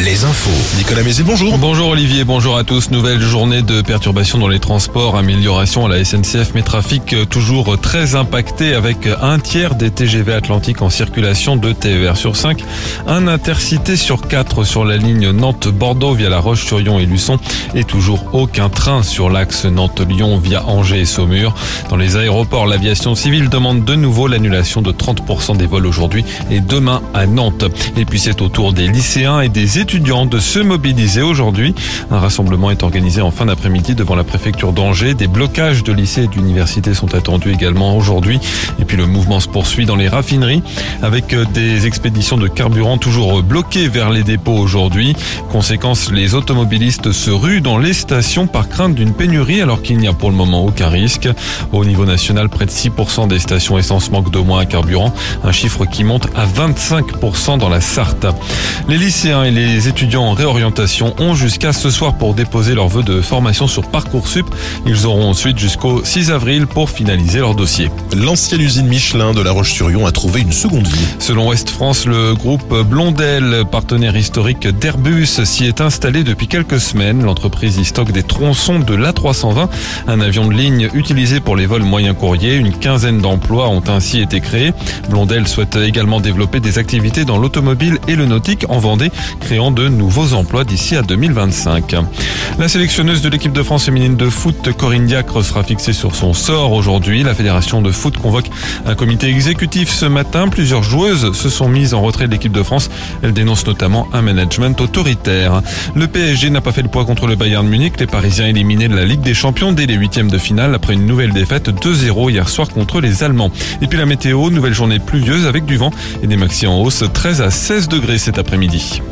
Les infos. Nicolas Mézil, bonjour. Bonjour Olivier, bonjour à tous. Nouvelle journée de perturbation dans les transports, amélioration à la SNCF, mais trafic toujours très impacté avec un tiers des TGV Atlantiques en circulation, de TER sur 5, un intercité sur 4 sur la ligne Nantes-Bordeaux via La Roche-sur-Yon et Luçon et toujours aucun train sur l'axe Nantes-Lyon via Angers et Saumur. Dans les aéroports, l'aviation civile demande de nouveau l'annulation de 30% des vols aujourd'hui et demain à Nantes. Et puis c'est au tour des lycéens et des étudiants de se mobiliser aujourd'hui. Un rassemblement est organisé en fin d'après-midi devant la préfecture d'Angers. Des blocages de lycées et d'universités sont attendus également aujourd'hui. Et puis le mouvement se poursuit dans les raffineries avec euh, des expéditions de carburant toujours bloquées vers les dépôts aujourd'hui. Conséquence, les automobilistes se ruent dans les stations par crainte d'une pénurie alors qu'il n'y a pour le moment aucun risque. Au niveau national, près de 6% des stations essence manquent d'au moins un carburant, un chiffre qui monte à 25% dans la Sarthe. Les lycéens et les étudiants en réorientation ont jusqu'à ce soir pour déposer leur vœu de formation sur Parcoursup. Ils auront ensuite jusqu'au 6 avril pour finaliser leur dossier. L'ancienne usine Michelin de La Roche-sur-Yon a trouvé une seconde vie. Selon Ouest France, le groupe Blondel, partenaire historique d'Airbus, s'y est installé depuis quelques semaines. L'entreprise y stocke des tronçons de l'A320, un avion de ligne utilisé pour les vols moyens courriers. Une quinzaine d'emplois ont ainsi été créés. Blondel souhaite également développer des activités dans l'automobile et le nautique en Vendée, créant de nouveaux emplois d'ici à 2025. La sélectionneuse de l'équipe de France féminine de foot, Corinne Diacre, sera fixée sur son sort aujourd'hui. La fédération de foot convoque un comité exécutif ce matin. Plusieurs joueuses se sont mises en retrait de l'équipe de France. Elles dénoncent notamment un management autoritaire. Le PSG n'a pas fait le poids contre le Bayern Munich. Les Parisiens éliminés de la Ligue des Champions dès les huitièmes de finale après une nouvelle défaite 2-0 hier soir contre les Allemands. Et puis la météo, nouvelle journée pluvieuse avec du vent et des maxi en hausse 13 à 16 degrés cet après-midi.